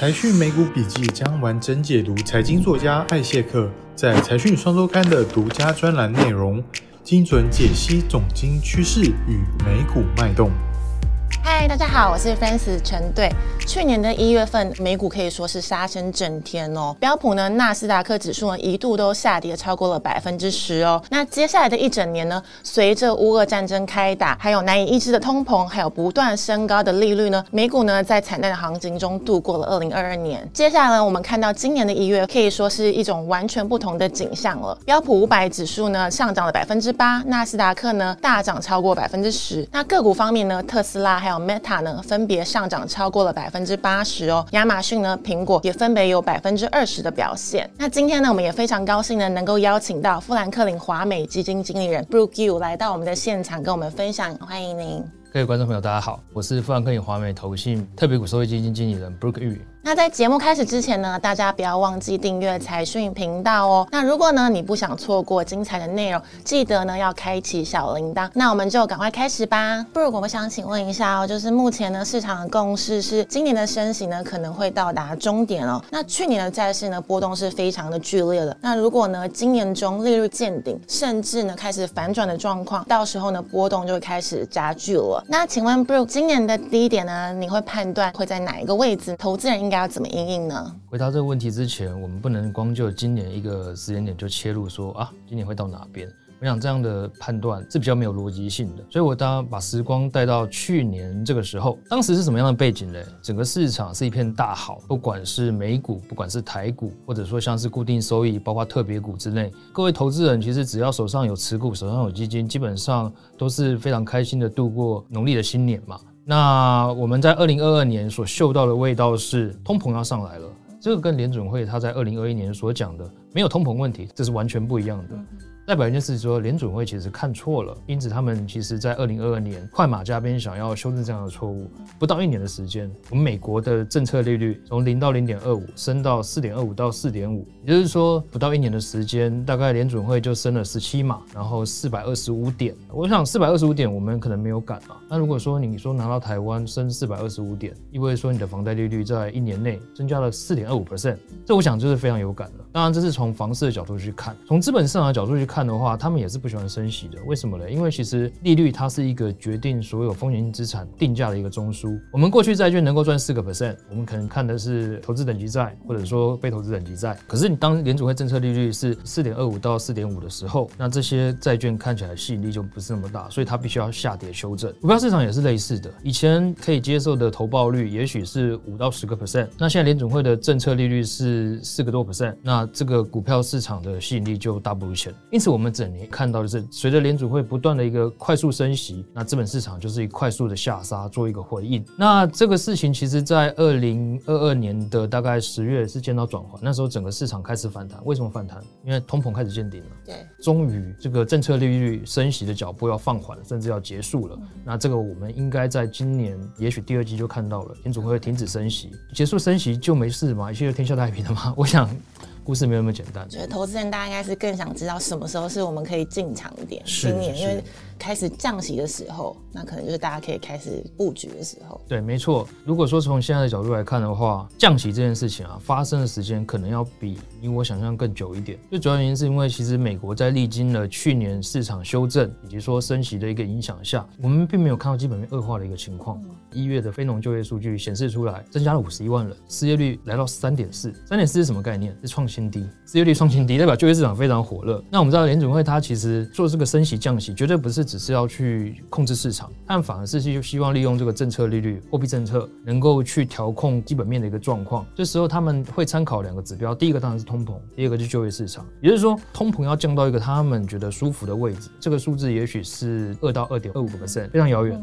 财讯美股笔记将完整解读财经作家艾谢克在财讯双周刊的独家专栏内容，精准解析总经趋势与美股脉动。嗨，大家好，我是 fans 陈队。去年的一月份，美股可以说是杀声震天哦。标普呢，纳斯达克指数呢，一度都下跌超过了百分之十哦。那接下来的一整年呢，随着乌俄战争开打，还有难以抑制的通膨，还有不断升高的利率呢，美股呢在惨淡的行情中度过了二零二二年。接下来呢，我们看到今年的一月，可以说是一种完全不同的景象了。标普五百指数呢上涨了百分之八，纳斯达克呢大涨超过百分之十。那个股方面呢，特斯拉还有 Meta 呢，分别上涨超过了百分之八十哦。亚马逊呢，苹果也分别有百分之二十的表现。那今天呢，我们也非常高兴呢，能够邀请到富兰克林华美基金经理人 Brooke Yu 来到我们的现场，跟我们分享。欢迎您，各位观众朋友，大家好，我是富兰克林华美投信特别股收益基金经理人 Brooke Yu。那在节目开始之前呢，大家不要忘记订阅财讯频道哦。那如果呢，你不想错过精彩的内容，记得呢要开启小铃铛。那我们就赶快开始吧。不如我们想请问一下哦，就是目前呢市场的共识是今年的升息呢可能会到达终点哦。那去年的债市呢波动是非常的剧烈的。那如果呢今年中利率见顶，甚至呢开始反转的状况，到时候呢波动就会开始加剧了。那请问 Bro，今年的低点呢，你会判断会在哪一个位置？投资人应该要怎么应应呢？回答这个问题之前，我们不能光就今年一个时间点就切入说啊，今年会到哪边？我想这样的判断是比较没有逻辑性的。所以我当把时光带到去年这个时候，当时是什么样的背景呢？整个市场是一片大好，不管是美股，不管是台股，或者说像是固定收益，包括特别股之类，各位投资人其实只要手上有持股，手上有基金，基本上都是非常开心的度过农历的新年嘛。那我们在二零二二年所嗅到的味道是通膨要上来了，这个跟联准会他在二零二一年所讲的没有通膨问题，这是完全不一样的。代表一件事情说，联准会其实看错了，因此他们其实在二零二二年快马加鞭想要修正这样的错误。不到一年的时间，我们美国的政策利率从零到零点二五升到四点二五到四点五，也就是说不到一年的时间，大概联准会就升了十七码，然后四百二十五点。我想四百二十五点我们可能没有赶啊。那如果说你说拿到台湾升四百二十五点，意味着说你的房贷利率在一年内增加了四点二五 percent，这我想就是非常有感了。当然这是从从房市的角度去看，从资本市场的角度去看。的话，他们也是不喜欢升息的。为什么呢？因为其实利率它是一个决定所有风险性资产定价的一个中枢。我们过去债券能够赚四个 percent，我们可能看的是投资等级债，或者说非投资等级债。可是你当联储会政策利率是四点二五到四点五的时候，那这些债券看起来吸引力就不是那么大，所以它必须要下跌修正。股票市场也是类似的，以前可以接受的投报率也许是五到十个 percent，那现在联储会的政策利率是四个多 percent，那这个股票市场的吸引力就大不如前。因此。我们整年看到的是，随着联储会不断的一个快速升息，那资本市场就是一快速的下杀，做一个回应。那这个事情其实，在二零二二年的大概十月是见到转换，那时候整个市场开始反弹。为什么反弹？因为通膨开始见顶了。对，终于这个政策利率升息的脚步要放缓，甚至要结束了。那这个我们应该在今年，也许第二季就看到了，联储会停止升息，结束升息就没事嘛，一切就天下太平了嘛。我想。故事没有那么简单。觉得投资人大家应该是更想知道什么时候是我们可以进场点。今年因为开始降息的时候，那可能就是大家可以开始布局的时候。对，没错。如果说从现在的角度来看的话，降息这件事情啊，发生的时间可能要比你我想象更久一点。最主要原因是因为其实美国在历经了去年市场修正以及说升息的一个影响下，我们并没有看到基本面恶化的一个情况。一月的非农就业数据显示出来，增加了五十一万人，失业率来到三点四。三点四是什么概念？是创新低，失业率创新低，代表就业市场非常火热。那我们知道联准会它其实做这个升息降息，绝对不是只是要去控制市场，但反而是就希望利用这个政策利率、货币政策，能够去调控基本面的一个状况。这时候他们会参考两个指标，第一个当然是通膨，第二个就是就业市场。也就是说，通膨要降到一个他们觉得舒服的位置，这个数字也许是二到二点二五个 percent，非常遥远。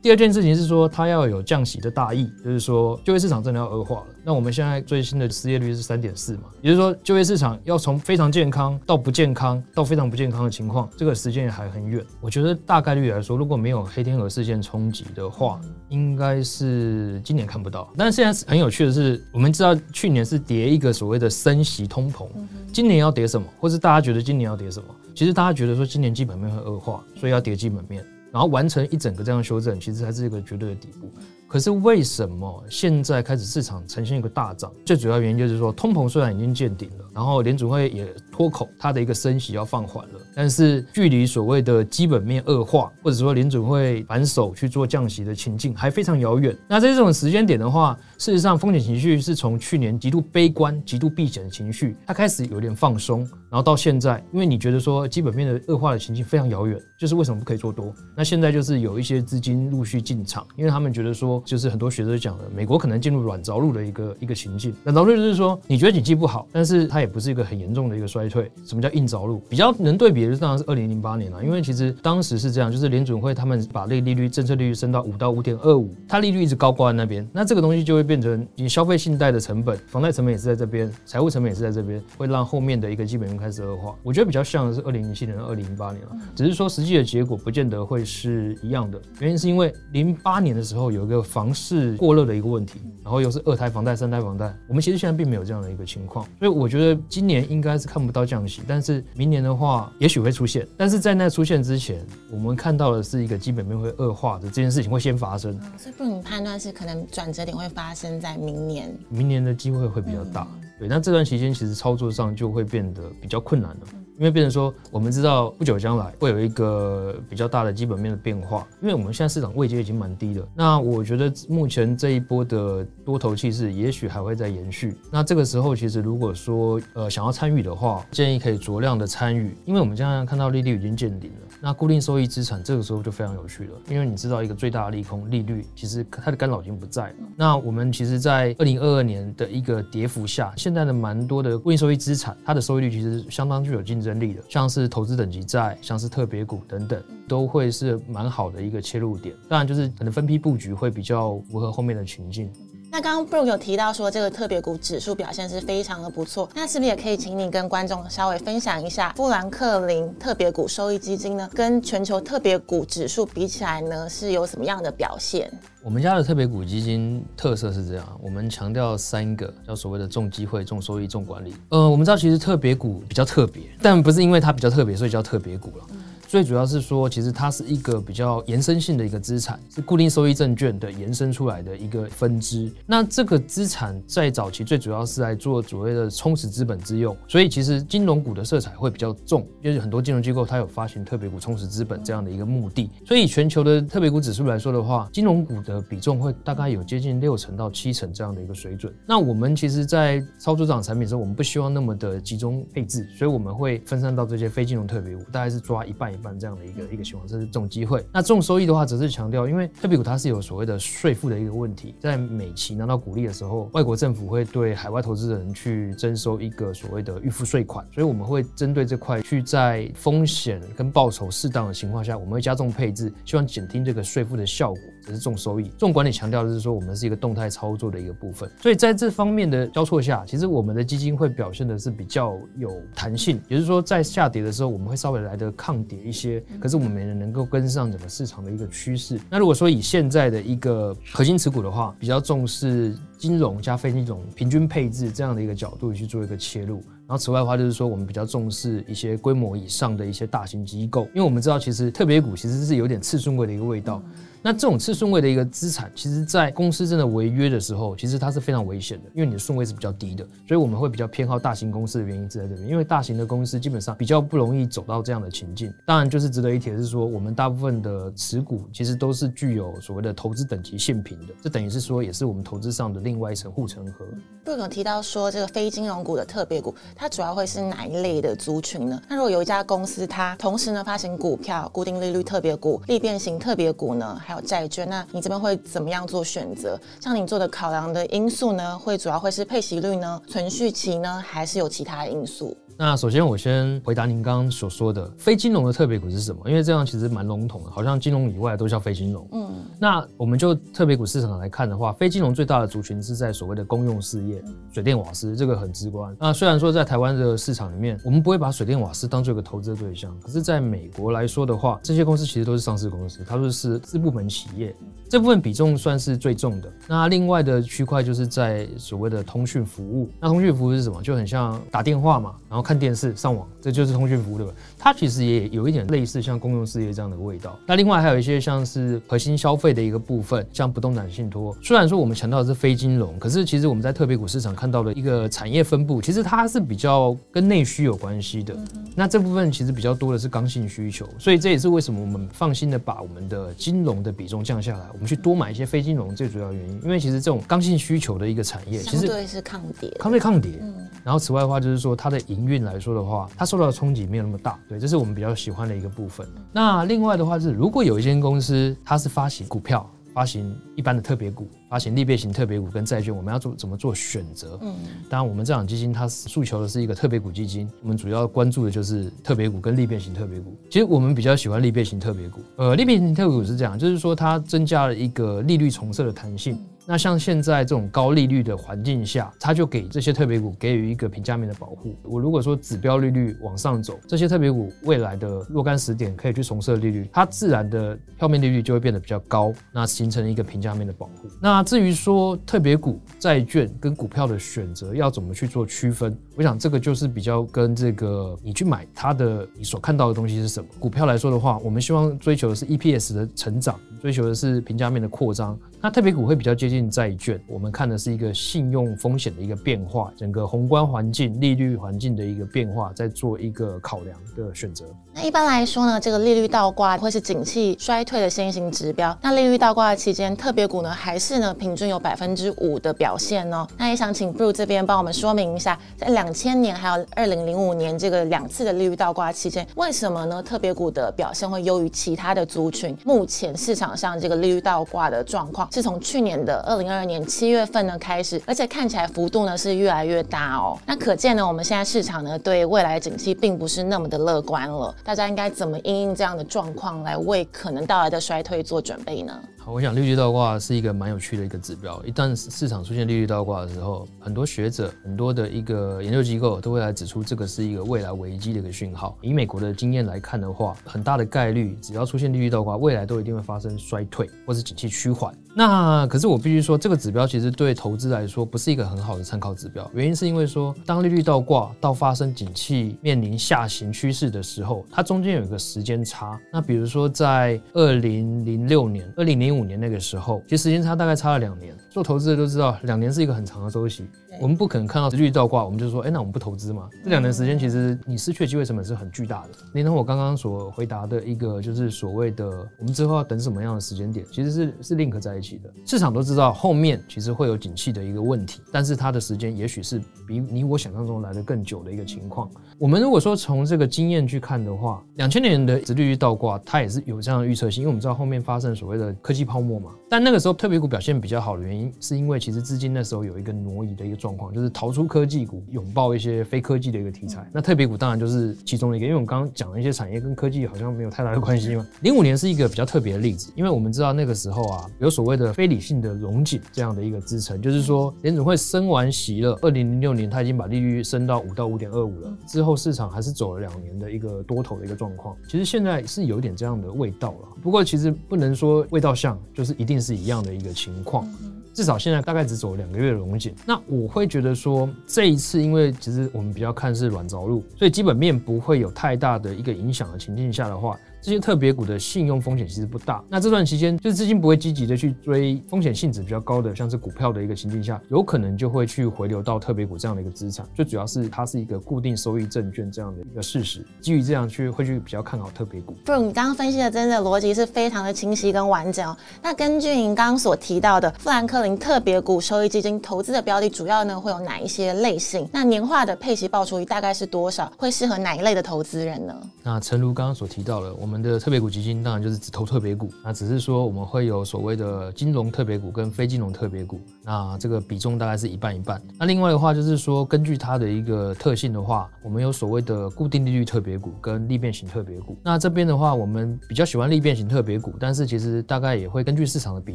第二件事情是说，它要有降息的大意，就是说就业市场真的要恶化了。那我们现在最新的失业率是三点四嘛，也就是说就业市场要从非常健康到不健康到非常不健康的情况，这个时间还很远。我觉得大概率来说，如果没有黑天鹅事件冲击的话，应该是今年看不到。但是现在很有趣的是，我们知道去年是跌一个所谓的升息通膨，今年要跌什么，或是大家觉得今年要跌什么？其实大家觉得说今年基本面会恶化，所以要跌基本面。然后完成一整个这样修正，其实还是一个绝对的底部。可是为什么现在开始市场呈现一个大涨？最主要原因就是说，通膨虽然已经见顶了，然后联储会也脱口，它的一个升息要放缓了，但是距离所谓的基本面恶化，或者说联储会反手去做降息的情境还非常遥远。那在这种时间点的话，事实上风险情绪是从去年极度悲观、极度避险的情绪，它开始有点放松，然后到现在，因为你觉得说基本面的恶化的情境非常遥远，就是为什么不可以做多？那现在就是有一些资金陆续进场，因为他们觉得说，就是很多学者讲的，美国可能进入软着陆的一个一个情境。软着陆就是说，你觉得经济不好，但是它也不是一个很严重的一个衰退。什么叫硬着陆？比较能对比的当然是二零零八年了，因为其实当时是这样，就是联准会他们把那个利率政策利率升到五到五点二五，它利率一直高挂在那边，那这个东西就会变成你消费信贷的成本，房贷成本也是在这边，财务成本也是在这边，会让后面的一个基本面开始恶化。我觉得比较像的是二零零七年、二零零八年了，只是说实际的结果不见得会是一样的。原因是因为零八年的时候有一个房市过热的一个问题，然后又是二胎房贷、三胎房贷，我们其实现在并没有这样的一个情况，所以我觉得今年应该是看不到降息，但是明年的话也许会出现。但是在那出现之前，我们看到的是一个基本面会恶化的这件事情会先发生。所以不能判断是可能转折点会发生在明年，明年的机会会比较大。对，那这段期间其实操作上就会变得比较困难了。因为变成说，我们知道不久将来会有一个比较大的基本面的变化，因为我们现在市场位阶已经蛮低的。那我觉得目前这一波的多头气势也许还会再延续。那这个时候，其实如果说呃想要参与的话，建议可以酌量的参与，因为我们现在看到利率已经见顶了。那固定收益资产这个时候就非常有趣了，因为你知道一个最大的利空利率，其实它的干扰已经不在了。那我们其实，在二零二二年的一个跌幅下，现在的蛮多的固定收益资产，它的收益率其实相当具有竞。争力的，像是投资等级债，像是特别股等等，都会是蛮好的一个切入点。当然，就是可能分批布局会比较符合后面的情境。那刚刚 Brooke 有提到说，这个特别股指数表现是非常的不错。那是不是也可以请你跟观众稍微分享一下，富兰克林特别股收益基金呢，跟全球特别股指数比起来呢，是有什么样的表现？我们家的特别股基金特色是这样，我们强调三个，叫所谓的重机会、重收益、重管理。呃，我们知道其实特别股比较特别，但不是因为它比较特别，所以叫特别股了。最主要是说，其实它是一个比较延伸性的一个资产，是固定收益证券的延伸出来的一个分支。那这个资产在早期最主要是来做所谓的充实资本之用，所以其实金融股的色彩会比较重，因为很多金融机构它有发行特别股充实资本这样的一个目的。所以全球的特别股指数来说的话，金融股的比重会大概有接近六成到七成这样的一个水准。那我们其实，在操作这种产品的时候，我们不希望那么的集中配置，所以我们会分散到这些非金融特别股，大概是抓一半一一半这样的一个一个情况，这是这种机会。那这种收益的话，则是强调，因为特别股它是有所谓的税负的一个问题，在美期拿到股利的时候，外国政府会对海外投资人去征收一个所谓的预付税款，所以我们会针对这块去在风险跟报酬适当的情况下，我们会加重配置，希望减轻这个税负的效果。这是重收益。重管理强调的是说，我们是一个动态操作的一个部分，所以在这方面的交错下，其实我们的基金会表现的是比较有弹性，也就是说，在下跌的时候，我们会稍微来的抗跌一些。可是我们没人能够跟上整个市场的一个趋势。那如果说以现在的一个核心持股的话，比较重视金融加非金融平均配置这样的一个角度去做一个切入。然后此外的话，就是说我们比较重视一些规模以上的一些大型机构，因为我们知道其实特别股其实是有点次顺位的一个味道。那这种次顺位的一个资产，其实，在公司真的违约的时候，其实它是非常危险的，因为你的顺位是比较低的，所以我们会比较偏好大型公司的原因是在这边，因为大型的公司基本上比较不容易走到这样的情境。当然，就是值得一提的是说，我们大部分的持股其实都是具有所谓的投资等级限平的，这等于是说也是我们投资上的另外一层护城河。如果有提到说这个非金融股的特别股，它主要会是哪一类的族群呢？那如果有一家公司，它同时呢发行股票、固定利率特别股、利变型特别股呢，还有债券，那你这边会怎么样做选择？像你做的考量的因素呢，会主要会是配息率呢、存续期呢，还是有其他因素？那首先我先回答您刚刚所说的非金融的特别股是什么？因为这样其实蛮笼统的，好像金融以外都叫非金融。嗯，那我们就特别股市场来看的话，非金融最大的族群是在所谓的公用事业，水电瓦斯，这个很直观。那虽然说在台湾的市场里面，我们不会把水电瓦斯当做一个投资的对象，可是在美国来说的话，这些公司其实都是上市公司，它都是私部门企业。这部分比重算是最重的。那另外的区块就是在所谓的通讯服务。那通讯服务是什么？就很像打电话嘛，然后看电视、上网，这就是通讯服务，对吧？它其实也有一点类似像公用事业这样的味道。那另外还有一些像是核心消费的一个部分，像不动产信托。虽然说我们强调的是非金融，可是其实我们在特别股市场看到的一个产业分布，其实它是比较跟内需有关系的。那这部分其实比较多的是刚性需求，所以这也是为什么我们放心的把我们的金融的比重降下来，我们去多买一些非金融最主要原因，因为其实这种刚性需求的一个产业，其实对是抗跌，抗跌抗跌。然后此外的话，就是说它的营运来说的话，它受到的冲击没有那么大，对，这是我们比较喜欢的一个部分。那另外的话是，如果有一间公司它是发行股票。发行一般的特别股，发行利变型特别股跟债券，我们要做怎么做选择？嗯，当然，我们这档基金它诉求的是一个特别股基金，我们主要关注的就是特别股跟利变型特别股。其实我们比较喜欢利变型特别股。呃，利变型特别股是这样，就是说它增加了一个利率重设的弹性。那像现在这种高利率的环境下，它就给这些特别股给予一个平价面的保护。我如果说指标利率往上走，这些特别股未来的若干时点可以去重设利率，它自然的票面利率就会变得比较高，那形成一个平价面的保护。那至于说特别股、债券跟股票的选择要怎么去做区分，我想这个就是比较跟这个你去买它的你所看到的东西是什么。股票来说的话，我们希望追求的是 EPS 的成长，追求的是平价面的扩张。那特别股会比较接近债券，我们看的是一个信用风险的一个变化，整个宏观环境、利率环境的一个变化，在做一个考量的选择。那一般来说呢，这个利率倒挂会是景气衰退的先行指标。那利率倒挂的期间，特别股呢还是呢平均有百分之五的表现呢？那也想请 Bru 这边帮我们说明一下，在两千年还有二零零五年这个两次的利率倒挂期间，为什么呢特别股的表现会优于其他的族群？目前市场上这个利率倒挂的状况。是从去年的二零二二年七月份呢开始，而且看起来幅度呢是越来越大哦。那可见呢，我们现在市场呢对未来景气并不是那么的乐观了。大家应该怎么应应这样的状况来为可能到来的衰退做准备呢？我想利率倒挂是一个蛮有趣的一个指标。一旦市场出现利率倒挂的时候，很多学者、很多的一个研究机构都会来指出，这个是一个未来危机的一个讯号。以美国的经验来看的话，很大的概率，只要出现利率倒挂，未来都一定会发生衰退或是景气趋缓。那可是我必须说，这个指标其实对投资来说不是一个很好的参考指标。原因是因为说，当利率倒挂到发生景气面临下行趋势的时候，它中间有一个时间差。那比如说在二零零六年、二零零五五年那个时候，其实时间差大概差了两年。做投资的都知道，两年是一个很长的周期。我们不可能看到利率倒挂，我们就说，哎，那我们不投资嘛？这两年时间，其实你失去的机会成本是很巨大的。连同我刚刚所回答的一个，就是所谓的我们之后要等什么样的时间点，其实是是 link 在一起的。市场都知道后面其实会有景气的一个问题，但是它的时间也许是比你我想象中来的更久的一个情况。我们如果说从这个经验去看的话，两千年的直利率倒挂，它也是有这样的预测性，因为我们知道后面发生所谓的科技泡沫嘛。但那个时候特别股表现比较好的原因，是因为其实资金那时候有一个挪移的一个状况，就是逃出。科技股拥抱一些非科技的一个题材，那特别股当然就是其中的一个。因为我们刚刚讲了一些产业跟科技好像没有太大的关系嘛。零五年是一个比较特别的例子，因为我们知道那个时候啊，有所谓的非理性的融景这样的一个支撑，就是说联总会升完息了，二零零六年它已经把利率升到五到五点二五了，之后市场还是走了两年的一个多头的一个状况。其实现在是有点这样的味道了，不过其实不能说味道像，就是一定是一样的一个情况。至少现在大概只走两个月的溶解，那我会觉得说这一次，因为其实我们比较看是软着陆，所以基本面不会有太大的一个影响的情境下的话。这些特别股的信用风险其实不大，那这段期间就是资金不会积极的去追风险性质比较高的，像是股票的一个情境下，有可能就会去回流到特别股这样的一个资产。最主要是它是一个固定收益证券这样的一个事实，基于这样去会去比较看好特别股。不，你刚刚分析的真的逻辑是非常的清晰跟完整哦。那根据您刚刚所提到的富兰克林特别股收益基金投资的标的，主要呢会有哪一些类型？那年化的配息报酬率大概是多少？会适合哪一类的投资人呢？那诚如刚刚所提到的，我我们的特别股基金当然就是只投特别股，那只是说我们会有所谓的金融特别股跟非金融特别股，那这个比重大概是一半一半。那另外的话就是说，根据它的一个特性的话，我们有所谓的固定利率特别股跟利变型特别股。那这边的话，我们比较喜欢利变型特别股，但是其实大概也会根据市场的比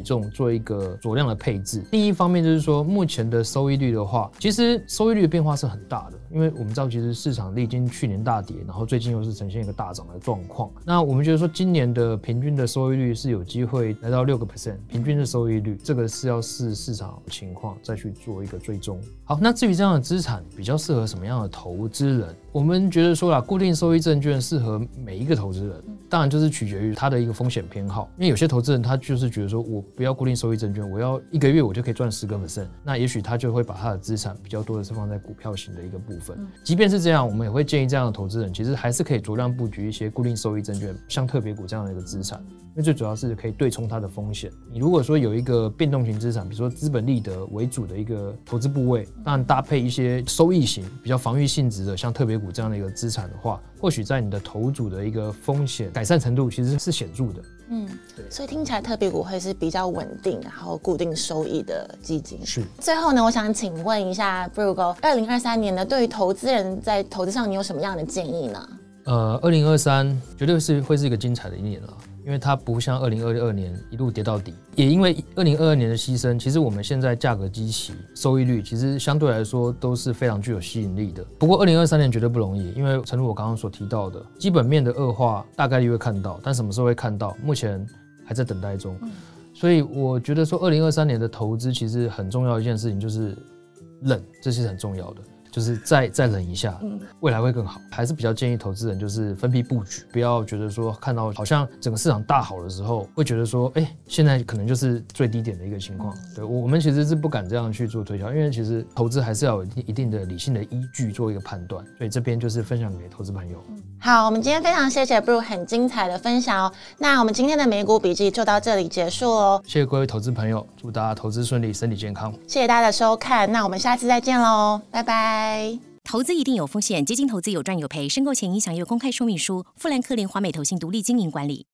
重做一个酌量的配置。另一方面就是说，目前的收益率的话，其实收益率的变化是很大的。因为我们知道其实市场历经去年大跌，然后最近又是呈现一个大涨的状况。那我们觉得说今年的平均的收益率是有机会来到六个 percent，平均的收益率，这个是要视市场情况再去做一个追踪。好，那至于这样的资产比较适合什么样的投资人？我们觉得说啦，固定收益证券适合每一个投资人，当然就是取决于他的一个风险偏好。因为有些投资人他就是觉得说我不要固定收益证券，我要一个月我就可以赚十个 percent，那也许他就会把他的资产比较多的是放在股票型的一个部分。即便是这样，我们也会建议这样的投资人其实还是可以酌量布局一些固定收益证券，像特别股这样的一个资产。因为最主要是可以对冲它的风险。你如果说有一个变动型资产，比如说资本利得为主的一个投资部位，当然搭配一些收益型、比较防御性质的，像特别股这样的一个资产的话，或许在你的投组的一个风险改善程度其实是显著的。嗯，所以听起来特别股会是比较稳定，然后固定收益的基金。是。最后呢，我想请问一下 Brooke，二零二三年呢，对于投资人在投资上，你有什么样的建议呢？呃，二零二三绝对是会是一个精彩的一年了。因为它不像二零二二年一路跌到底，也因为二零二二年的牺牲，其实我们现在价格基期、收益率其实相对来说都是非常具有吸引力的。不过二零二三年绝对不容易，因为诚如我刚刚所提到的，基本面的恶化大概率会看到，但什么时候会看到，目前还在等待中。所以我觉得说二零二三年的投资其实很重要一件事情就是冷，这是很重要的。就是再再忍一下，未来会更好。还是比较建议投资人就是分批布局，不要觉得说看到好像整个市场大好的时候，会觉得说，哎、欸，现在可能就是最低点的一个情况。对，我们其实是不敢这样去做推销，因为其实投资还是要有一定的理性的依据做一个判断。所以这边就是分享给投资朋友。好，我们今天非常谢谢 Brooke 很精彩的分享哦。那我们今天的美股笔记就到这里结束哦。谢谢各位投资朋友，祝大家投资顺利，身体健康。谢谢大家的收看，那我们下次再见喽，拜拜拜。投资一定有风险，基金投资有赚有赔，申购前应详阅公开说明书。富兰克林华美投信独立经营管理。